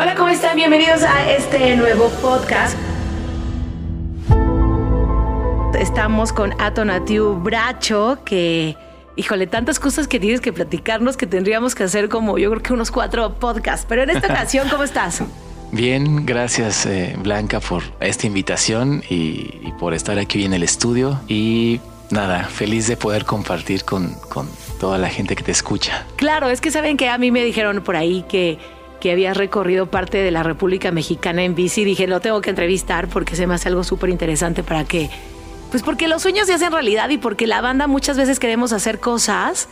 Hola, ¿cómo están? Bienvenidos a este nuevo podcast. Estamos con Atonatiu Bracho, que, híjole, tantas cosas que tienes que platicarnos que tendríamos que hacer como yo creo que unos cuatro podcasts. Pero en esta ocasión, ¿cómo estás? Bien, gracias eh, Blanca por esta invitación y, y, por estar aquí en el estudio. Y nada, feliz de poder compartir con, con toda la gente que te escucha. Claro, es que saben que a mí me dijeron por ahí que que habías recorrido parte de la República Mexicana en bici. Dije, lo tengo que entrevistar porque se me hace algo súper interesante para que, pues porque los sueños se hacen realidad y porque la banda muchas veces queremos hacer cosas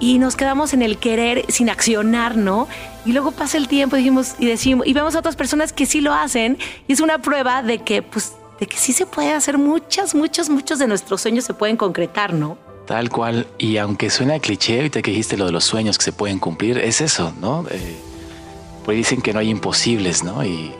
y nos quedamos en el querer sin accionar, ¿no? Y luego pasa el tiempo y dijimos y decimos y vemos a otras personas que sí lo hacen y es una prueba de que, pues, de que sí se puede hacer muchas, muchos, muchos de nuestros sueños se pueden concretar, ¿no? Tal cual. Y aunque suena cliché, ahorita que dijiste lo de los sueños que se pueden cumplir, es eso, ¿no? Eh, pues dicen que no hay imposibles, ¿no? Y,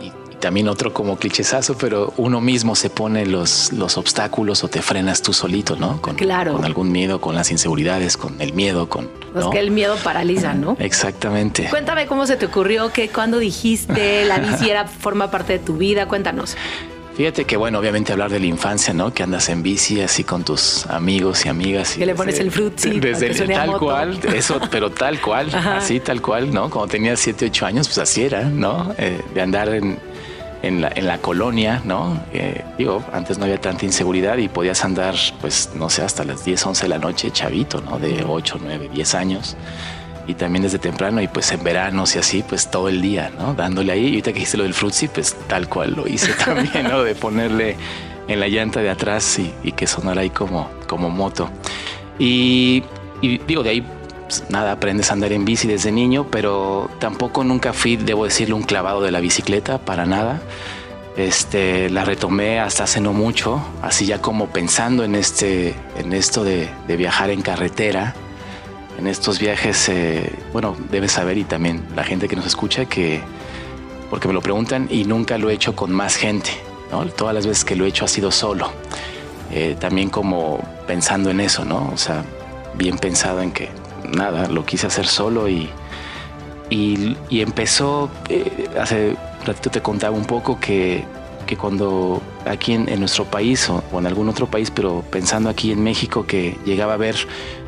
y, y, también otro como clichesazo, pero uno mismo se pone los, los obstáculos o te frenas tú solito, ¿no? Con, claro. Con algún miedo, con las inseguridades, con el miedo, con... Pues ¿no? que el miedo paraliza, ¿no? Exactamente. Cuéntame cómo se te ocurrió, que cuando dijiste la bici era, forma parte de tu vida, cuéntanos. Fíjate que, bueno, obviamente hablar de la infancia, ¿no? Que andas en bici así con tus amigos y amigas. Y que le pones el frutzi. Desde el, tal cual, eso, pero tal cual, Ajá. así tal cual, ¿no? Cuando tenías 7, 8 años, pues así era, ¿no? Eh, de andar en, en, la, en, la, colonia, ¿no? Eh, digo, antes no había tanta inseguridad y podías andar, pues, no sé, hasta las 10, 11 de la noche, chavito, ¿no? De 8, 9, 10 años y también desde temprano y pues en veranos y así, pues todo el día, ¿no? Dándole ahí. Y ahorita que dijiste lo del frutzi, pues tal cual lo hice también, ¿no? De ponerle en la llanta de atrás y, que sonara ahí como, como moto. Y, digo, de ahí pues, nada, aprendes a andar en bici desde niño, pero tampoco nunca fui, debo decirle, un clavado de la bicicleta, para nada. Este, la retomé hasta hace no mucho, así ya como pensando en, este, en esto de viajar en carretera en estos viajes, eh, bueno, debes saber y también la gente que nos escucha que, porque me lo preguntan y nunca lo he hecho con más gente, ¿no? Todas las veces que lo he hecho ha sido solo. Eh, también como pensando en eso, ¿no? O sea, bien pensado en que nada, lo quise hacer solo y, y, empezó, eh, hace ratito te contaba un poco que, que cuando aquí en, nuestro país o, o en algún otro país, pero pensando aquí en México que llegaba a ver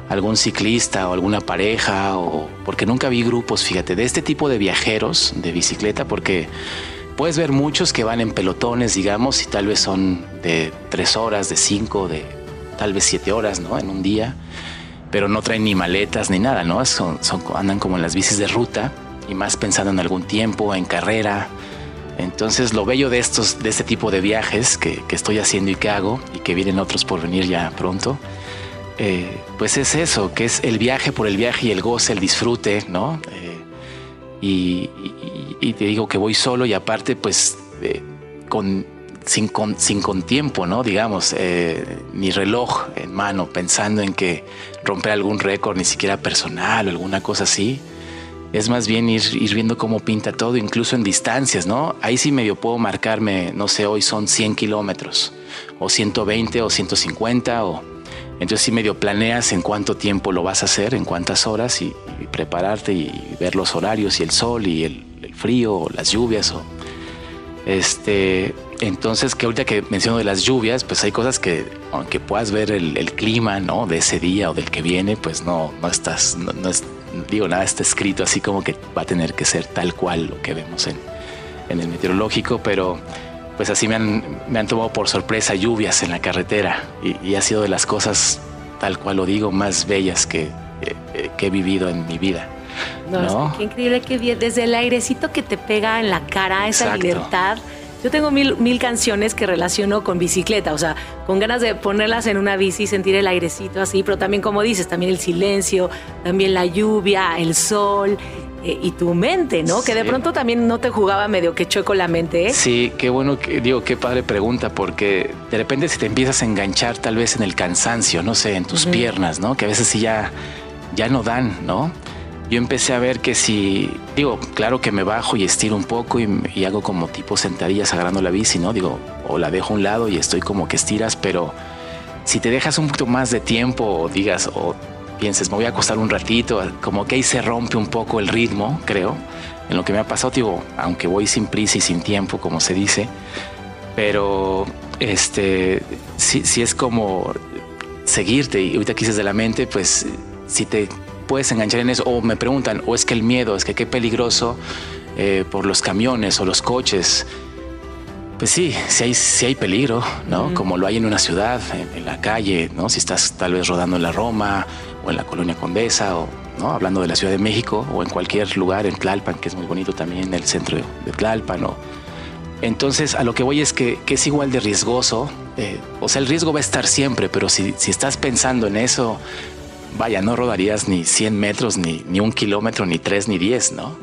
algún ciclista o alguna pareja o porque nunca vi grupos, fíjate, de este tipo de viajeros de bicicleta porque puedes ver muchos que van en pelotones, digamos, y tal vez son de tres horas, de cinco, de tal vez siete horas, ¿no? En un día, pero no traen ni maletas ni nada, ¿no? Son, son, andan como en las bicis de ruta y más pensando en algún tiempo, en carrera. Entonces lo bello de estos, de este tipo de viajes que, estoy haciendo y que hago y que vienen otros por venir ya pronto, eh, pues es eso, que es el viaje por el viaje y el goce, el disfrute, ¿no? Eh, y, te digo que voy solo y aparte, pues, eh, sin, con, tiempo, ¿no? Digamos, ni reloj en mano, pensando en que romper algún récord, ni siquiera personal o alguna cosa así. Es más bien ir, viendo cómo pinta todo, incluso en distancias, ¿no? Ahí sí medio puedo marcarme, no sé, hoy son 100 kilómetros, o 120, o 150, o entonces sí medio planeas en cuánto tiempo lo vas a hacer, en cuántas horas y, y prepararte y, ver los horarios y el sol y el, frío o las lluvias. O, este, entonces que ahorita que menciono de las lluvias, pues hay cosas que aunque puedas ver el, el clima ¿no? de ese día o del que viene, pues no, no estás, no, no es, digo, nada está escrito así como que va a tener que ser tal cual lo que vemos en, en el meteorológico, pero pues así me han, me han tomado por sorpresa lluvias en la carretera y, y, ha sido de las cosas, tal cual lo digo, más bellas que, eh, que he vivido en mi vida. No, ¿no? qué increíble que desde el airecito que te pega en la cara, esa libertad. Yo tengo mil, mil canciones que relaciono con bicicleta, o sea, con ganas de ponerlas en una bici y sentir el airecito así, pero también como dices, también el silencio, también la lluvia, el sol, eh, y tu mente, ¿no? Sí. Que de pronto también no te jugaba medio que chueco la mente, ¿eh? Sí, qué bueno, que, digo, qué padre pregunta, porque de repente si te empiezas a enganchar tal vez en el cansancio, no sé, en tus uh -huh. piernas, ¿no? Que a veces sí ya, ya no dan, ¿no? Yo empecé a ver que si, digo, claro que me bajo y estiro un poco y, hago como tipo sentadillas agarrando la bici, ¿no? Digo, o la dejo a un lado y estoy como que estiras, pero si te dejas un poquito más de tiempo digas, o pienses, me voy a acostar un ratito, como que ahí se rompe un poco el ritmo, creo, en lo que me ha pasado, digo, aunque voy sin prisa y sin tiempo, como se dice, pero este, si, es como seguirte y ahorita quises de la mente, pues si te puedes enganchar en eso, o me preguntan, o es que el miedo, es que qué peligroso eh, por los camiones o los coches, pues sí, sí hay, hay peligro, ¿no? Como lo hay en una ciudad, en, la calle, ¿no? Si estás tal vez rodando en la Roma o en la Colonia Condesa o, ¿no? Hablando de la Ciudad de México o en cualquier lugar, en Tlalpan, que es muy bonito también, el centro de Tlalpan o... Entonces, a lo que voy es que, es igual de riesgoso. Eh, o sea, el riesgo va a estar siempre, pero si, si estás pensando en eso, vaya, no rodarías ni 100 metros, ni, ni un kilómetro, ni tres, ni diez, ¿no?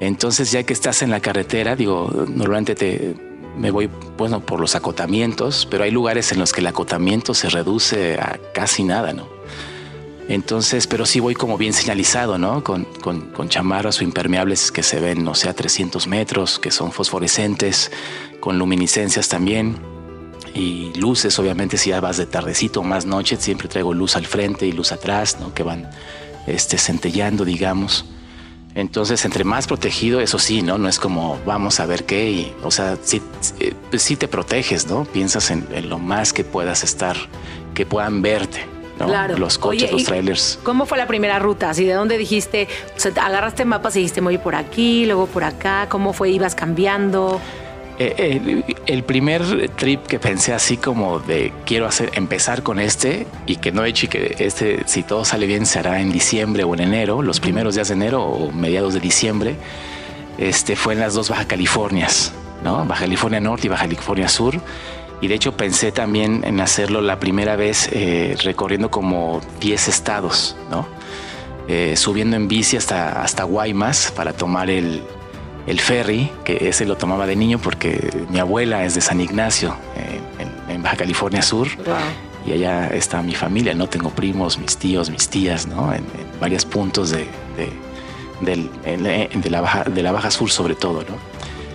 Entonces, ya que estás en la carretera, digo, normalmente te, me voy bueno, por los acotamientos, pero hay lugares en los que el acotamiento se reduce a casi nada, ¿no? Entonces, pero sí voy como bien señalizado, ¿no? Con, con, con chamarras o impermeables que se ven, no sé, a 300 metros, que son fosforescentes, con luminiscencias también. Y luces, obviamente, si ya vas de tardecito o más noche, siempre traigo luz al frente y luz atrás, ¿no? Que van este, centellando, digamos. Entonces, entre más protegido, eso sí, ¿no? No es como vamos a ver qué, y, o sea, sí, eh, pues sí te proteges, ¿no? Piensas en, lo más que puedas estar, que puedan verte. ¿no? Claro. Los coches, los trailers. ¿Cómo fue la primera ruta? ¿Así de dónde dijiste? O sea, agarraste mapas y dijiste, voy por aquí, luego por acá. ¿Cómo fue? ¿Ibas cambiando? Eh, el, primer trip que pensé así como de quiero hacer empezar con este y que no he hecho y que este si todo sale bien se hará en diciembre o en enero, los primeros días de enero o mediados de diciembre, este fue en las dos Baja Californias, ¿no? Baja California Norte y Baja California Sur. Y de hecho pensé también en hacerlo la primera vez eh, recorriendo como 10 estados, ¿no? Eh, subiendo en bici hasta, hasta Guaymas para tomar el, el ferry, que ese lo tomaba de niño porque mi abuela es de San Ignacio, en, Baja California Sur. Y allá está mi familia, ¿no? Tengo primos, mis tíos, mis tías, ¿no? En, varios puntos de, de, la baja, de la Baja Sur sobre todo, ¿no?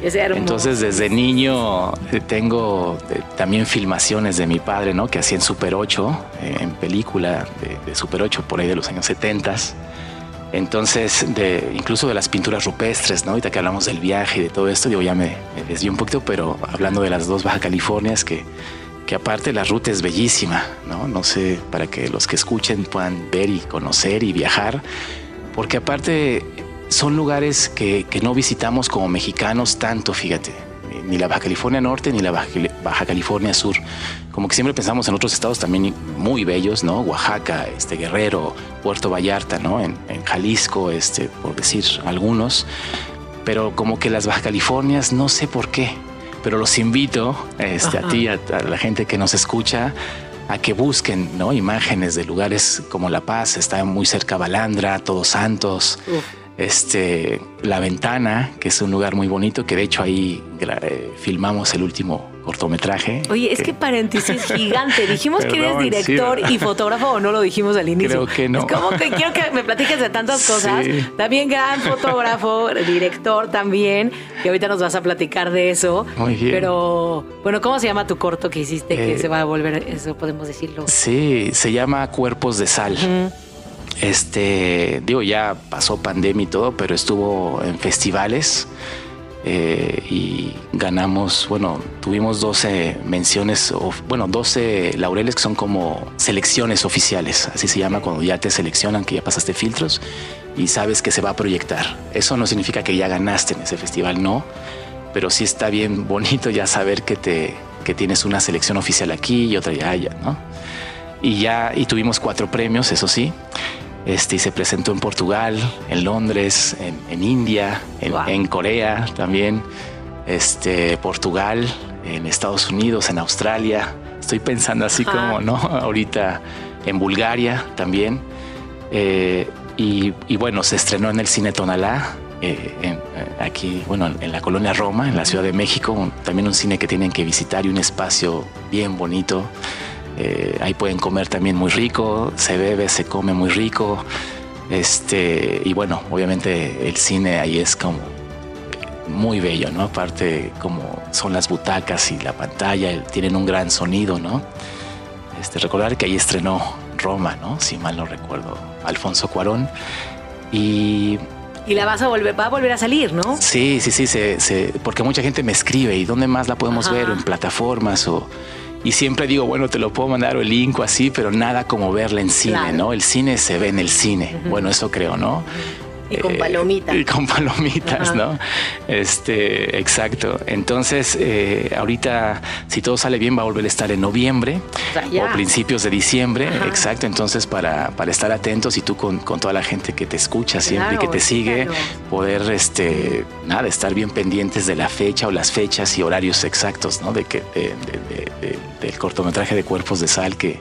Entonces desde niño eh, tengo eh, también filmaciones de mi padre, ¿no? Que hacía en Super 8, eh, en película de, Super 8 por ahí de los años 70 entonces, de, incluso de las pinturas rupestres, ¿no? Ahorita que hablamos del viaje y de todo esto, digo, ya me, me un poquito, pero hablando de las dos Baja Californias, que, que aparte la ruta es bellísima, ¿no? No sé, para que los que escuchen puedan ver y conocer y viajar, porque aparte son lugares que, que no visitamos como mexicanos tanto, fíjate ni la Baja California Norte ni la Baja, California Sur. Como que siempre pensamos en otros estados también muy bellos, ¿no? Oaxaca, este Guerrero, Puerto Vallarta, ¿no? En, Jalisco, este, por decir algunos. Pero como que las Baja Californias, no sé por qué, pero los invito este, a ti, a, la gente que nos escucha, a que busquen ¿no? imágenes de lugares como La Paz, está muy cerca Balandra, Todos Santos este, La Ventana, que es un lugar muy bonito, que de hecho ahí eh, filmamos el último cortometraje. Oye, es que, paréntesis gigante. Dijimos que eres director y fotógrafo o no lo dijimos al inicio. Creo que no. Es como que quiero que me platiques de tantas cosas. También gran fotógrafo, director también, que ahorita nos vas a platicar de eso. Muy bien. Pero, bueno, ¿cómo se llama tu corto que hiciste que eh, se va a volver, eso podemos decirlo? Sí, se llama Cuerpos de Sal. Este, digo, ya pasó pandemia y todo, pero estuvo en festivales eh, y ganamos, bueno, tuvimos 12 menciones, bueno, 12 laureles que son como selecciones oficiales, así se llama cuando ya te seleccionan, que ya pasaste filtros y sabes que se va a proyectar. Eso no significa que ya ganaste en ese festival, no, pero sí está bien bonito ya saber que, te, que tienes una selección oficial aquí y otra ya allá, ¿no? Y ya, y tuvimos cuatro premios, eso sí. Este, y se presentó en Portugal, en Londres, en, India, en, Corea también, este, Portugal, en Estados Unidos, en Australia. Estoy pensando así como, ¿no? Ahorita en Bulgaria también. Eh, y, bueno, se estrenó en el Cine Tonalá, eh, eh, aquí, bueno, en la colonia Roma, en la Ciudad de México. También un cine que tienen que visitar y un espacio bien bonito. Eh, ahí pueden comer también muy rico, se bebe, se come muy rico. Este, y bueno, obviamente el cine ahí es como muy bello, ¿no? Aparte, como son las butacas y la pantalla, tienen un gran sonido, ¿no? Este, recordar que ahí estrenó Roma, ¿no? Si mal no recuerdo, Alfonso Cuarón. Y y la vas a volver, va a volver a salir, ¿no? Sí, sí, sí, se, porque mucha gente me escribe y dónde más la podemos ver, en plataformas o y siempre digo, bueno, te lo puedo mandar o el link o así, pero nada como verla en cine, ¿no? El cine se ve en el cine. Bueno, eso creo, ¿no? Y con palomitas. y con palomitas, ¿no? Este, exacto. Entonces, eh, ahorita, si todo sale bien, va a volver a estar en noviembre o, principios de diciembre. Exacto. Entonces, para, para estar atentos y tú con, con, toda la gente que te escucha siempre y que te sigue, poder, este, nada, estar bien pendientes de la fecha o las fechas y horarios exactos, ¿no? De que, del cortometraje de Cuerpos de Sal que,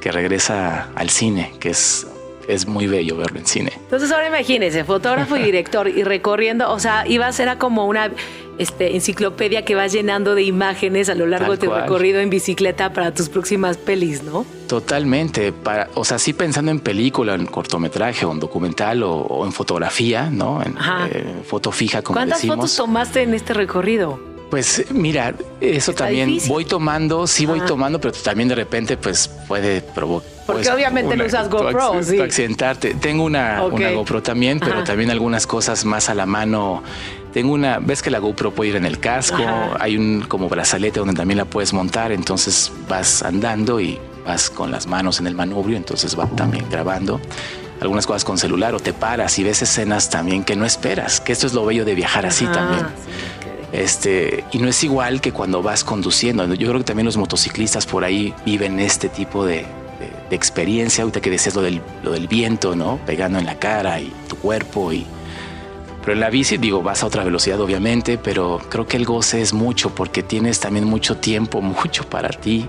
que regresa al cine, que es es muy bello verlo en cine. Entonces ahora imagínese, fotógrafo y director y recorriendo, o sea, iba a ser como una este, enciclopedia que vas llenando de imágenes a lo largo de tu recorrido en bicicleta para tus próximas pelis, ¿no? Totalmente, para, o sea, sí pensando en película, en cortometraje o en documental o, en fotografía, ¿no? En eh, foto fija, como ¿Cuántas fotos tomaste en este recorrido? Pues mira, eso también voy tomando, sí voy tomando, pero también de repente pues puede provocar. Porque pues, obviamente no usas GoPro, sí. accidentarte. Tengo una, GoPro también, pero también algunas cosas más a la mano. Tengo una, ves que la GoPro puede ir en el casco, hay un como brazalete donde también la puedes montar, entonces vas andando y vas con las manos en el manubrio, entonces va también grabando algunas cosas con celular o te paras y ves escenas también que no esperas, que esto es lo bello de viajar así también. Este, y no es igual que cuando vas conduciendo. Yo creo que también los motociclistas por ahí viven este tipo de, experiencia. Ahorita que decías lo del, viento, ¿no? Pegando en la cara y tu cuerpo. Y... Pero en la bici, digo, vas a otra velocidad, obviamente, pero creo que el goce es mucho porque tienes también mucho tiempo, mucho para ti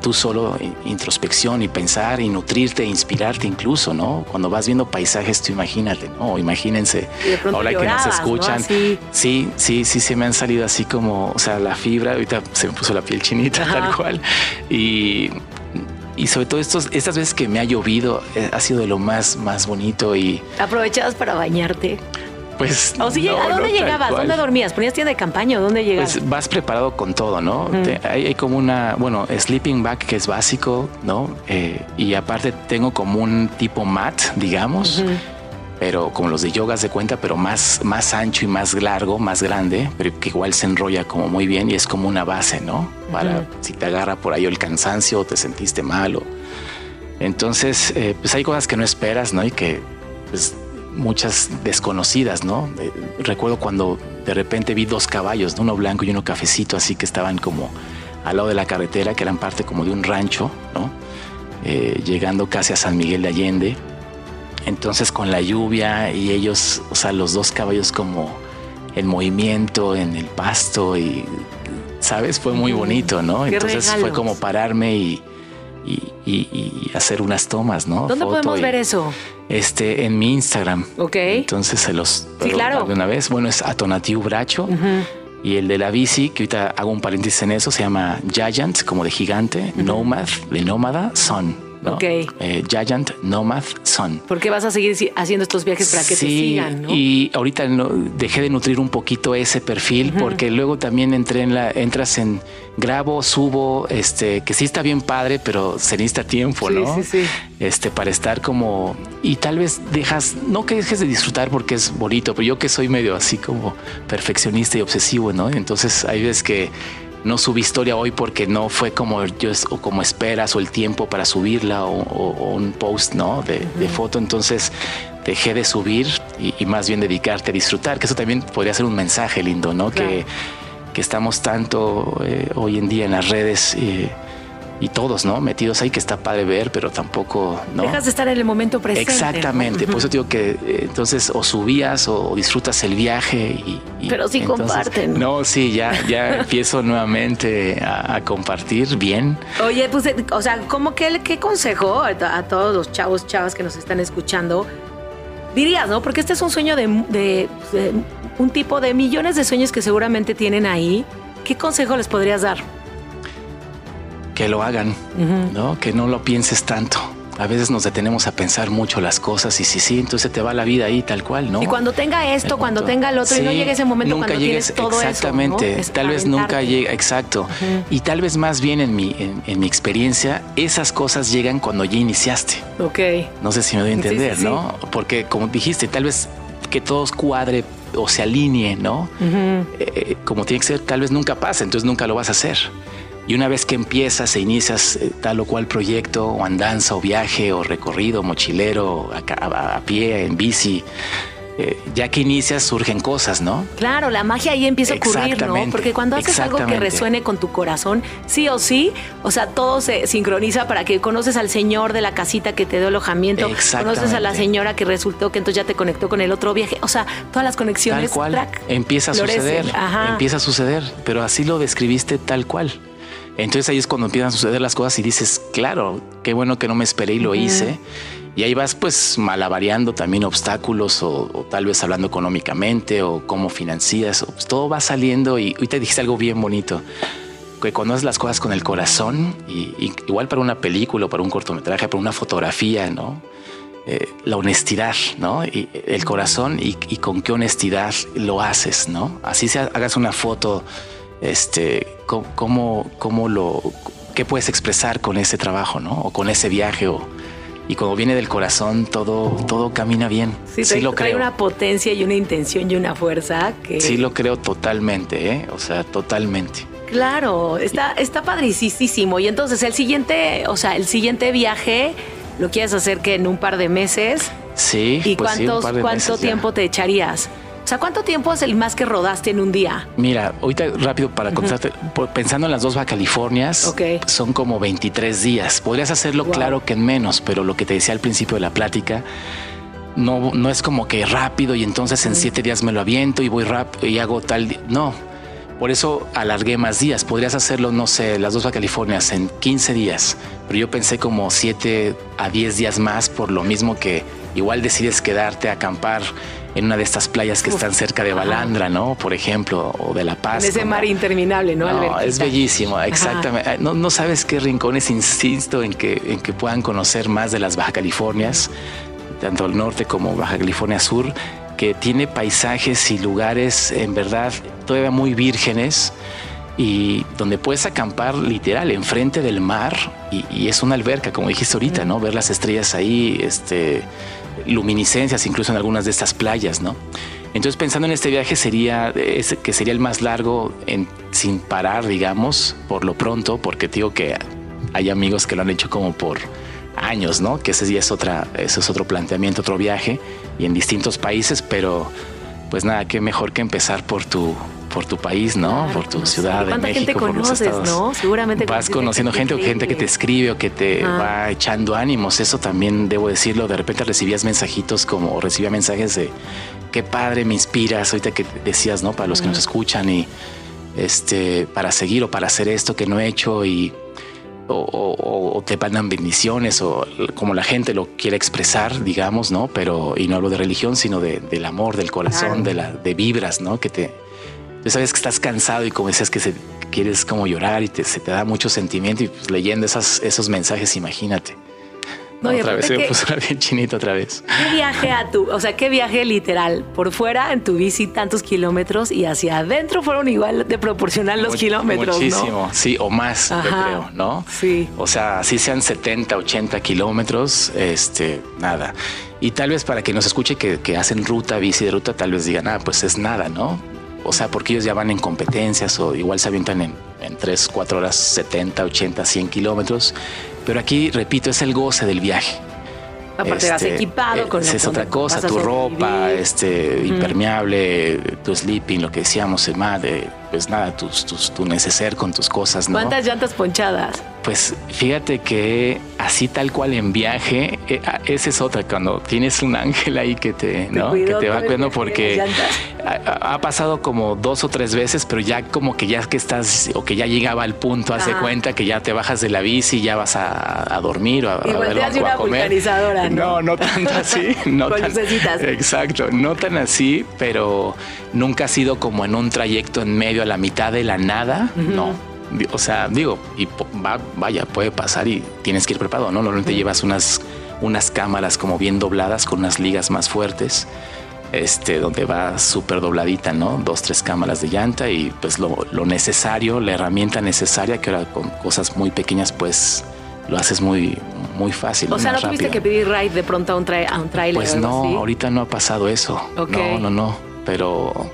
tú solo introspección y pensar y nutrirte, inspirarte incluso, ¿no? Cuando vas viendo paisajes, tú imagínate, ¿no? Imagínense, ahora que nos escuchan, sí, sí, sí, sí, se me han salido así como, o sea, la fibra, ahorita se me puso la piel chinita, tal cual, y y sobre todo estos, estas veces que me ha llovido eh, ha sido de lo más, más bonito y... Aprovechadas para bañarte. Pues. ¿A dónde llegabas? ¿Dónde dormías? ¿Ponías tienda de campaña? ¿Dónde llegabas? Pues vas preparado con todo, ¿no? hay, como una, bueno, sleeping bag que es básico, ¿no? Eh, y aparte tengo como un tipo mat, digamos. Pero como los de yogas de cuenta, pero más, más ancho y más largo, más grande, pero que igual se enrolla como muy bien y es como una base, ¿no? Para si te agarra por ahí el cansancio o te sentiste mal. O... Entonces, eh, pues hay cosas que no esperas, ¿no? Y que pues, muchas desconocidas, ¿no? Eh, recuerdo cuando de repente vi dos caballos, uno blanco y uno cafecito, así que estaban como al lado de la carretera, que eran parte como de un rancho, ¿no? Eh, llegando casi a San Miguel de Allende. Entonces con la lluvia y ellos, o sea, los dos caballos como en movimiento en el pasto y, ¿sabes? Fue muy bonito, ¿no? Entonces fue como pararme y, y, hacer unas tomas, ¿no? ¿Dónde podemos ver eso? Este, en mi Instagram. Ok. Entonces se los sí, claro. de una vez. Bueno, es Atonatiu Bracho. Y el de la bici, que ahorita hago un paréntesis en eso, se llama Giant, como de gigante, Nomad, de nómada, Son. Ok. Eh, Giant Nomad Son. ¿Por qué vas a seguir haciendo estos viajes para que te sigan? ¿no? Y ahorita no, dejé de nutrir un poquito ese perfil porque luego también entré en la, entras en grabo, subo, este, que sí está bien padre, pero se necesita tiempo, ¿no? Sí, sí. Este, para estar como, y tal vez dejas, no que dejes de disfrutar porque es bonito, pero yo que soy medio así como perfeccionista y obsesivo, ¿no? Entonces hay veces que no subí historia hoy porque no fue como yo o como esperas o el tiempo para subirla o, un post no de, foto. Entonces dejé de subir y, más bien dedicarte a disfrutar que eso también podría ser un mensaje lindo no que, que estamos tanto eh, hoy en día en las redes eh, y todos, ¿no? Metidos ahí que está padre ver, pero tampoco, ¿no? Dejas de estar en el momento presente. Exactamente, por eso digo que eh, entonces o subías o disfrutas el viaje y... pero sí comparten. No, sí, ya, ya empiezo nuevamente a, compartir bien. Oye, pues, eh, o sea, ¿cómo que qué consejo a, todos los chavos, chavas que nos están escuchando? Dirías, ¿no? Porque este es un sueño de, de un tipo de millones de sueños que seguramente tienen ahí. ¿Qué consejo les podrías dar? Que lo hagan, ¿no? Que no lo pienses tanto. A veces nos detenemos a pensar mucho las cosas y si sí, entonces te va la vida ahí tal cual, ¿no? Y cuando tenga esto, cuando tenga el otro, y no llegue ese momento nunca cuando llegues, tienes todo exactamente, eso, tal vez nunca llegue, exacto. Y tal vez más bien en mi, en, mi experiencia, esas cosas llegan cuando ya iniciaste. Ok. No sé si me doy a entender, ¿no? Porque como dijiste, tal vez que todos cuadre o se alinee, ¿no? Eh, como tiene que ser, tal vez nunca pase, entonces nunca lo vas a hacer. Y una vez que empiezas e inicias eh, tal o cual proyecto, o andanza, o viaje, o recorrido, mochilero, a, pie, en bici, eh, ya que inicias surgen cosas, ¿no? Claro, la magia ahí empieza a ocurrir, ¿no? Porque cuando haces algo que resuene con tu corazón, sí o sí, o sea, todo se sincroniza para que conoces al señor de la casita que te dio alojamiento, conoces a la señora que resultó que entonces ya te conectó con el otro viaje, o sea, todas las conexiones. Tal cual, empieza a suceder, empieza a suceder, pero así lo describiste tal cual. Entonces ahí es cuando empiezan a suceder las cosas y dices, claro, qué bueno que no me esperé y lo hice. Y ahí vas pues malavariando también obstáculos o, tal vez hablando económicamente o cómo financias. Pues, todo va saliendo y hoy te dijiste algo bien bonito. Que cuando haces las cosas con el corazón, y, igual para una película, para un cortometraje, para una fotografía, ¿no? Eh, la honestidad, ¿no? Y el corazón y, y, con qué honestidad lo haces, ¿no? Así se hagas una foto este, cómo, cómo lo, qué puedes expresar con ese trabajo, ¿no? O con ese viaje, o, y cuando viene del corazón todo, todo camina bien. Sí, sí lo creo. Hay una potencia y una intención y una fuerza que... Sí lo creo totalmente, ¿eh? O sea, totalmente. Claro, está, está padricísimo. Y entonces el siguiente, o sea, el siguiente viaje lo quieres hacer que en un par de meses. Sí. ¿Y pues cuánto tiempo te echarías? O sea, ¿cuánto tiempo es el más que rodaste en un día? Mira, ahorita rápido para contarte, pensando en las dos Californias, son como 23 días. Podrías hacerlo claro que en menos, pero lo que te decía al principio de la plática, no, no es como que rápido y entonces en siete días me lo aviento y voy rápido y hago tal. No, por eso alargué más días. Podrías hacerlo, no sé, las dos Baja Californias en 15 días, pero yo pensé como 7 a 10 días más por lo mismo que igual decides quedarte a acampar en una de estas playas que están cerca de Balandra, ¿no? Por ejemplo, o de La Paz. En ese mar interminable, ¿no? No, es bellísimo, exactamente. No, no, sabes qué rincones insisto en que, en que puedan conocer más de las Baja Californias, tanto el norte como Baja California Sur, que tiene paisajes y lugares en verdad todavía muy vírgenes y donde puedes acampar literal enfrente del mar y, y, es una alberca, como dijiste ahorita, ¿no? Ver las estrellas ahí, este, luminiscencias incluso en algunas de estas playas, ¿no? Entonces pensando en este viaje sería que sería el más largo sin parar, digamos, por lo pronto, porque digo que hay amigos que lo han hecho como por años, ¿no? Que ese día es otra, ese es otro planteamiento, otro viaje y en distintos países, pero pues nada, qué mejor que empezar por tu por tu país, ¿no? por tu ciudad de México, gente por conoces, los estados. ¿no? Seguramente vas conociendo gente o gente que te escribe o que te va echando ánimos. Eso también debo decirlo. De repente recibías mensajitos como o recibía mensajes de qué padre me inspiras. Ahorita que decías, ¿no? Para los que nos escuchan y este para seguir o para hacer esto que no he hecho y o, te mandan bendiciones o como la gente lo quiere expresar, digamos, ¿no? Pero, y no hablo de religión, sino de, del amor, del corazón, de, la, de vibras, ¿no? Que te, tú sabes que estás cansado y como decías que se, quieres como llorar y te, se te da mucho sentimiento y pues, leyendo esas, esos mensajes, imagínate. No, otra vez se me puso bien chinito otra vez. ¿Qué viaje a tu, o sea, qué viaje literal? Por fuera en tu bici tantos kilómetros y hacia adentro fueron igual de proporcional los kilómetros. Muchísimo, sí, o más, yo creo, ¿no? Sí. O sea, si sean 70, 80 kilómetros, este, nada. Y tal vez para que nos escuche que, que hacen ruta, bici de ruta, tal vez digan, ah, pues es nada, ¿no? O sea, porque ellos ya van en competencias o igual se avientan en, en 3, 4 horas, 70, 80, 100 kilómetros. Pero aquí, repito, es el goce del viaje. Aparte vas este, equipado eh, con Es otra cosa, tu ropa, este, impermeable, tu sleeping, lo que decíamos, el de, pues nada, tus, tus, tu neceser con tus cosas, ¿no? ¿Cuántas llantas ponchadas? Pues fíjate que así tal cual en viaje, eh, ah, esa es otra, cuando tienes un ángel ahí que te, ¿no? que te va cuidando porque ha, pasado como dos o tres veces, pero ya como que ya que estás o que ya llegaba al punto, hace cuenta que ya te bajas de la bici y ya vas a, dormir o a, y a, a comer. ¿no? no, tanto así. No Con Exacto, no tan así, pero nunca ha sido como en un trayecto en medio a la mitad de la nada, no O sea, digo, y vaya, puede pasar y tienes que ir preparado, ¿no? Normalmente llevas unas, unas cámaras como bien dobladas con unas ligas más fuertes este, donde va súper dobladita, ¿no? Dos, tres cámaras de llanta y pues lo, necesario, la herramienta necesaria, que ahora con cosas muy pequeñas, pues lo haces muy, muy fácil. O sea, ¿no tuviste que pedir ride de pronto a un, a un trailer? Pues no, ahorita no ha pasado eso. No, no, no. Pero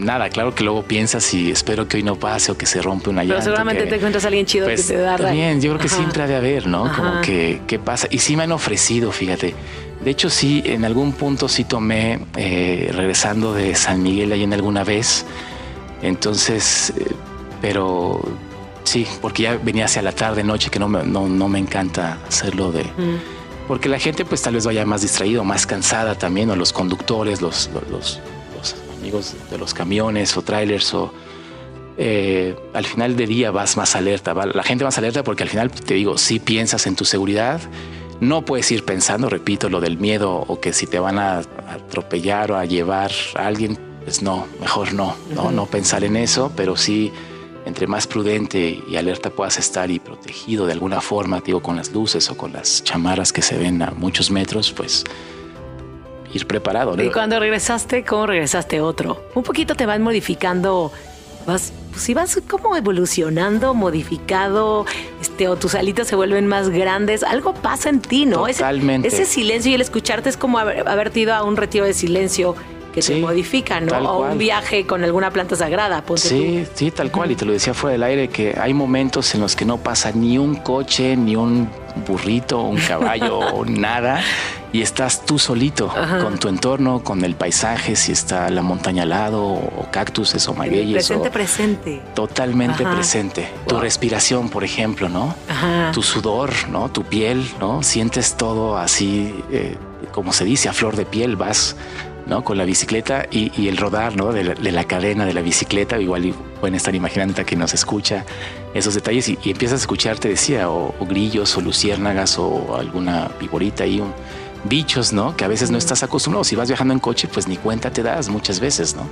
nada, claro que luego piensas y espero que hoy no pase o que se rompe una llanta. Pero seguramente te encuentras a alguien chido que pues, te da También, yo creo que siempre ha de haber, ¿no? Como que, ¿qué pasa? Y sí me han ofrecido, fíjate. De hecho, sí, en algún punto sí tomé, eh, regresando de San Miguel ahí en alguna vez. Entonces, eh, pero sí, porque ya venía hacia la tarde, noche, que no me, no, me encanta hacerlo de... Mm. Porque la gente pues tal vez vaya más distraído, más cansada también, o los conductores, los, los, amigos de los camiones o trailers, o eh, al final de día vas más alerta, la gente más alerta porque al final te digo, si piensas en tu seguridad, no puedes ir pensando, repito, lo del miedo o que si te van a atropellar o a llevar a alguien, pues no, mejor no, no, no pensar en eso, pero sí entre más prudente y alerta puedas estar y protegido de alguna forma, digo, con las luces o con las chamaras que se ven a muchos metros, pues ir preparado. ¿no? Y cuando regresaste, ¿cómo regresaste otro? Un poquito te van modificando vas, pues si vas como evolucionando, modificado, este, o tus alitas se vuelven más grandes, algo pasa en ti, ¿no? Totalmente. Ese, silencio y el escucharte es como haber, ido a un retiro de silencio que te modifica, ¿no? O un viaje con alguna planta sagrada. sí, sí, tal cual. Y te lo decía fuera del aire que hay momentos en los que no pasa ni un coche, ni un burrito, un caballo, nada y estás tú solito con tu entorno, con el paisaje, si está la montaña al lado o cactus o magueyes. Presente, presente. Totalmente presente. Tu respiración, por ejemplo, ¿no? Tu sudor, ¿no? Tu piel, ¿no? Sientes todo así, eh, como se dice, a flor de piel, vas ¿no? Con la bicicleta y, el rodar, ¿no? De la, cadena de la bicicleta, igual pueden estar imaginando a quien nos escucha esos detalles y, empiezas a escuchar, te decía, o, grillos o luciérnagas o alguna viborita y un, bichos, ¿no? Que a veces no estás acostumbrado. Si vas viajando en coche, pues ni cuenta te das muchas veces, ¿no?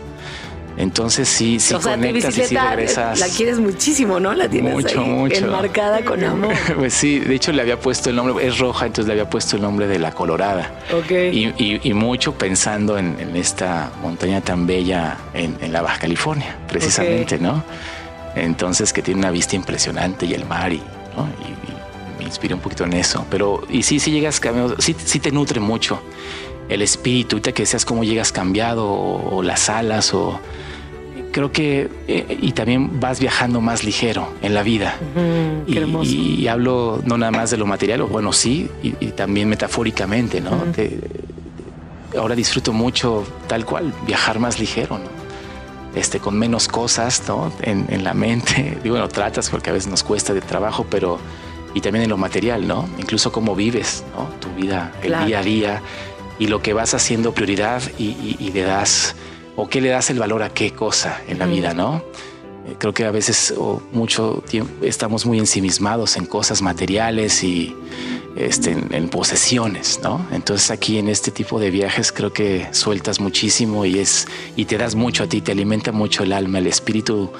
Entonces sí, sí conectas y sí regresas. La quieres muchísimo, ¿no? La tienes mucho, ahí mucho. enmarcada con amor. pues sí, de hecho le había puesto el nombre, es roja, entonces le había puesto el nombre de la Colorada. Ok. Y, mucho pensando en, esta montaña tan bella en, la Baja California, precisamente, ¿no? Entonces que tiene una vista impresionante y el mar y, ¿no? y inspiré un poquito en eso. Pero, y sí, sí llegas sí, sí te nutre mucho el espíritu, ahorita que seas cómo llegas cambiado o, las alas o creo que eh, y también vas viajando más ligero en la vida. Y, hablo no nada más de lo material o bueno sí y, también metafóricamente no ahora disfruto mucho tal cual viajar más ligero no este con menos cosas no en, en la mente. Digo bueno tratas porque a veces nos cuesta de trabajo pero y también en lo material, ¿no? Incluso cómo vives, ¿no? Tu vida, el día a día y lo que vas haciendo prioridad y, le das, o qué le das el valor a qué cosa en la vida, ¿no? Eh, creo que a veces o mucho tiempo estamos muy ensimismados en cosas materiales y este, en, en, posesiones, ¿no? Entonces aquí en este tipo de viajes creo que sueltas muchísimo y es y te das mucho a ti, te alimenta mucho el alma, el espíritu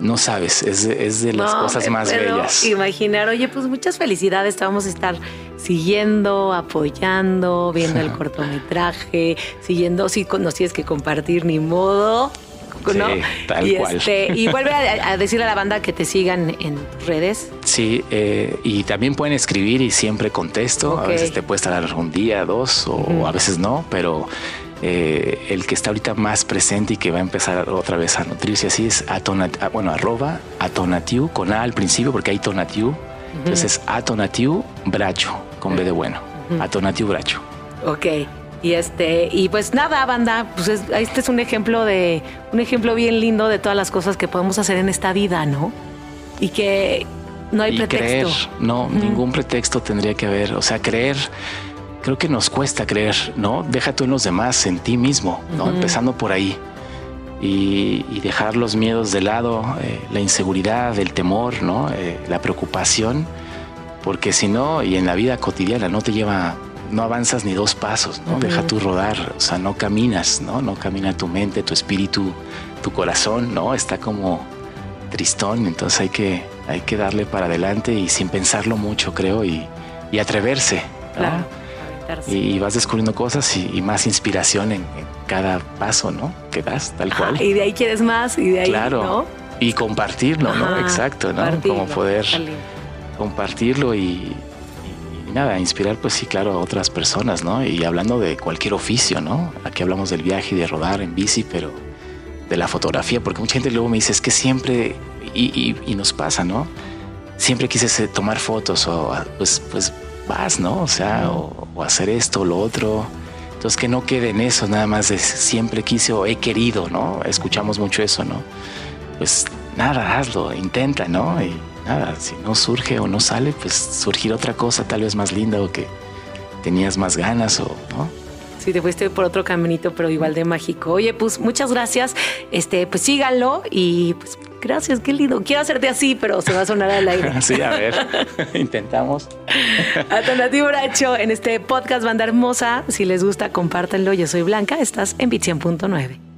no sabes, es, de las cosas más bellas. Imaginar, oye, pues muchas felicidades, te vamos a estar siguiendo, apoyando, viendo el cortometraje, siguiendo, si nos tienes que compartir, ni modo. ¿no? Sí, tal y cual. Este, y vuelve a, decirle a la banda que te sigan en redes. Sí, eh, y también pueden escribir y siempre contesto. A veces te puede estar un día, dos, o a veces no, pero eh, el que está ahorita más presente y que va a empezar otra vez a nutrirse así es atonat, ah, bueno, arroba atonatiu con A al principio porque hay tonatiu. Entonces atonatiu bracho con B de bueno. Atonatiu bracho. Ok. Y este, y pues nada, banda, pues este es un ejemplo de, un ejemplo bien lindo de todas las cosas que podemos hacer en esta vida, ¿no? Y que no hay pretexto. Creer, no, ningún pretexto tendría que haber. O sea, creer creo que nos cuesta creer, ¿no? Deja tú en los demás, en ti mismo, ¿no? Empezando por ahí. Y, dejar los miedos de lado, eh, la inseguridad, el temor, ¿no? Eh, la preocupación, porque si no, y en la vida cotidiana no te lleva, no avanzas ni dos pasos, ¿no? Deja tú rodar, o sea, no caminas, ¿no? No camina tu mente, tu espíritu, tu corazón, ¿no? Está como tristón, entonces hay que, hay que darle para adelante y sin pensarlo mucho, creo, y, atreverse. Claro. Y, vas descubriendo cosas y, más inspiración en, cada paso, ¿no? Que das, tal cual. y de ahí quieres más y de ahí, claro. Y compartirlo, ¿no? Exacto, ¿no? Como poder compartirlo y, nada, inspirar, pues sí, claro, a otras personas, ¿no? Y hablando de cualquier oficio, ¿no? Aquí hablamos del viaje y de rodar en bici, pero de la fotografía, porque mucha gente luego me dice, es que siempre, y, nos pasa, ¿no? Siempre quise tomar fotos o pues, pues vas, ¿no? O sea, o, hacer esto o lo otro. Entonces que no quede en eso, nada más de siempre quise o he querido, ¿no? Escuchamos mucho eso, ¿no? Pues nada, hazlo, intenta, ¿no? Y nada, si no surge o no sale, pues surgir otra cosa tal vez más linda o que tenías más ganas o, ¿no? Sí, te fuiste por otro caminito, pero igual de mágico. Oye, pues muchas gracias. Este, pues síganlo y pues gracias, qué lindo. Quiero hacerte así, pero se va a sonar al aire. sí, a ver, intentamos. ti, Bracho, en este podcast Banda Hermosa. Si les gusta, compártanlo. Yo soy Blanca, estás en Bitien.9.